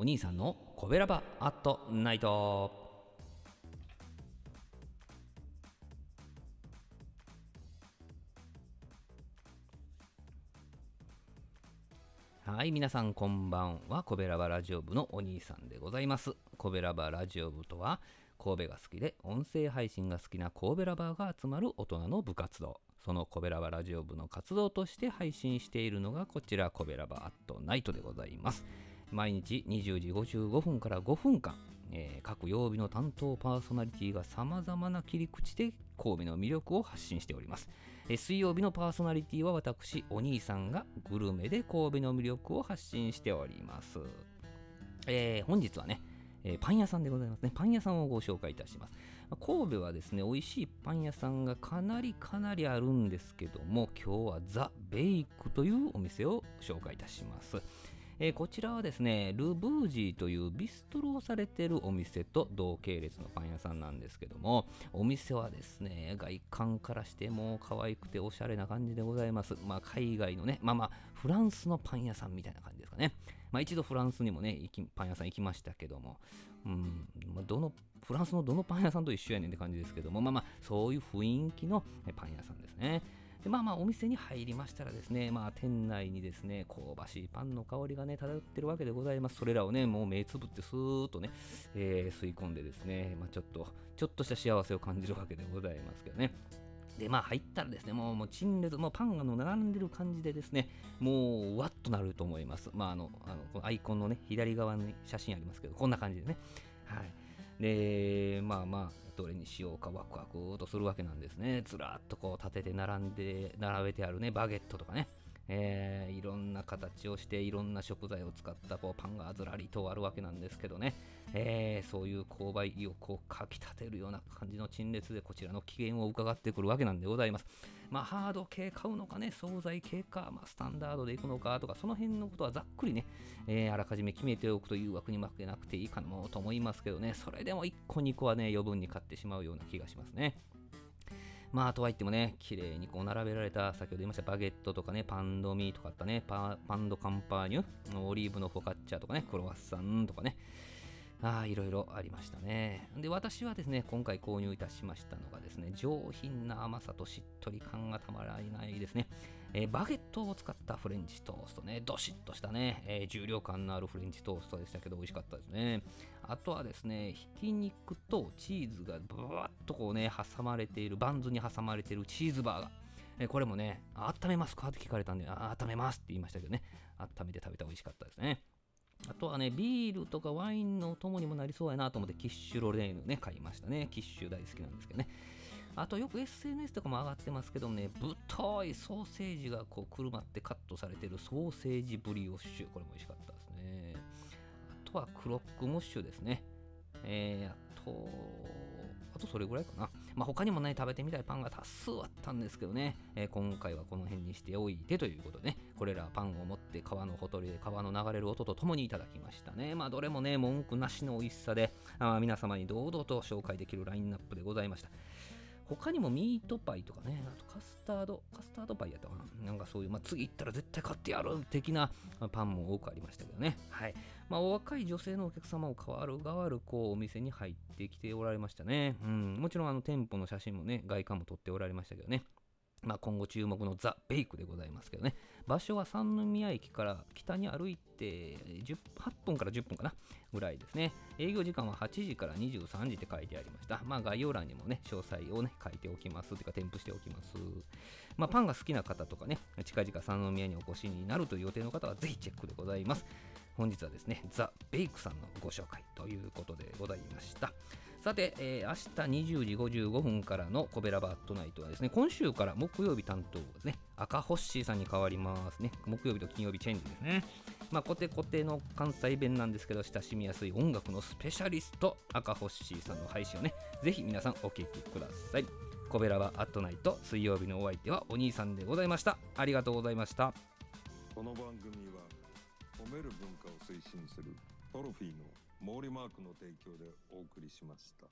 お兄さんのコベラバアットナイトはい、皆さんこんばんは。コベラバラジオ部のお兄さんでございます。コベラバラジオ部とは、神戸が好きで音声配信が好きな神戸ラバーが集まる大人の部活動。そのコベラバラジオ部の活動として配信しているのがこちらコベラバアットナイトでございます。毎日20時55分から5分間、えー各曜日の担当パーソナリティが様々な切り口で神戸の魅力を発信しております。えー水曜日のパーソナリティは私、お兄さんがグルメで神戸の魅力を発信しております。えー本日はね、えーパン屋さんでございますね。パン屋さんをご紹介いたします。神戸はですね、美味しいパン屋さんがかなりかなりあるんですけども、今日はザ・ベイクというお店を紹介いたします。えーこちらはですね、ルブージーというビストロをされているお店と同系列のパン屋さんなんですけども、お店はですね、外観からしても可愛くておしゃれな感じでございます。まあ、海外のね、まあまあ、フランスのパン屋さんみたいな感じですかね。まあ、一度フランスにもね、パン屋さん行きましたけども、うん、まあ、どの、フランスのどのパン屋さんと一緒やねんって感じですけども、まあまあ、そういう雰囲気のパン屋さんですね。でまあまあお店に入りましたらですね、まあ店内にですね、香ばしいパンの香りがね、漂ってるわけでございます。それらをね、もう目つぶってスーッとね、えー吸い込んでですね、まあちょっと、ちょっとした幸せを感じるわけでございますけどね。で、まあ入ったらですね、もうもう陳列、もうパンがの並んでる感じでですね、もうわっとなると思います。まああの、あのこのアイコンのね、左側に写真ありますけど、こんな感じでね。はい。で、まあまあ、どれにしようかワクワクとするわけなんですね。ずらっとこう立てて並んで、並べてあるね、バゲットとかね。えーいろんな形をしていろんな食材を使ったこうパンがずらりとあるわけなんですけどね、えーそういう購買意欲をかきたてるような感じの陳列でこちらの機嫌を伺ってくるわけなんでございます。まあハード系買うのかね、惣菜系か、まあ、スタンダードでいくのかとか、その辺のことはざっくりね、えーあらかじめ決めておくという枠に負けなくていいかもと思いますけどね、それでも1個2個はね、余分に買ってしまうような気がしますね。まあ、とはいってもね、綺麗にこう並べられた、先ほど言いましたバゲットとかね、パンドミーとかあったね、パパンドカンパーニュ、オリーブのフォカッチャとかね、クロワッサンとかね、ああ、いろいろありましたね。で、私はですね、今回購入いたしましたのがですね、上品な甘さとしっとり感がたまらないですね。えーバゲットを使ったフレンチトーストね、どしっとしたね、えー重量感のあるフレンチトーストでしたけど、美味しかったですね。あとはですね、ひき肉とチーズがブワッとこうね、挟まれている、バンズに挟まれているチーズバーガー。えこれもね、温めますか？って聞かれたんで、あ温めますって言いましたけどね、温めて食べたら美味しかったですね。はね、ビールとかワインのお供にもなりそうやなと思って、キッシュロレーヌね、買いましたね。キッシュ大好きなんですけどね。あとよく SNS とかも上がってますけどね、太いソーセージがこうくるまってカットされてるソーセージブリオッシュ。これも美味しかったですね。あとはクロックムッシュですね。えー、あと、あとそれぐらいかな。まあ、他にもね、食べてみたいパンが多数あったんですけどね、えー今回はこの辺にしておいてということでね、これらパンを持って川のほとりで川の流れる音とともにいただきましたね。まあ、どれもね、文句なしの美味しさで、あー皆様に堂々と紹介できるラインナップでございました。他にもミートパイとかね、あとカスタード、カスタードパイやったかな。なんかそういう、まあ、次行ったら絶対買ってやる的なまあパンも多くありましたけどね。はい。まあ、お若い女性のお客様を変わる変わる、こう、お店に入ってきておられましたね。うん。もちろん、あの、店舗の写真もね、外観も撮っておられましたけどね。まあ、今後注目のザ・ベイクでございますけどね。場所は三宮駅から北に歩いて8分から10分かなぐらいですね。営業時間は8時から23時って書いてありました。まあ、概要欄にもね、詳細をね、書いておきます。というか、添付しておきます。まあ、パンが好きな方とかね、近々三宮にお越しになるという予定の方はぜひチェックでございます。本日はですね、ザ・ベイクさんのご紹介ということでございました。さて、えー明日20時55分からのコベラバットナイトはですね、今週から木曜日担当ですね、赤ホッシーさんに変わりますね。木曜日と金曜日チェンジですね。まあ、コテコテの関西弁なんですけど、親しみやすい音楽のスペシャリスト、赤ホッシーさんの配信をね、ぜひ皆さんお聞きください。コベラバアットナイト、水曜日のお相手はお兄さんでございました。ありがとうございました。この番組は褒める文化を推進するトロフィーの毛利マークの提供でお送りしました。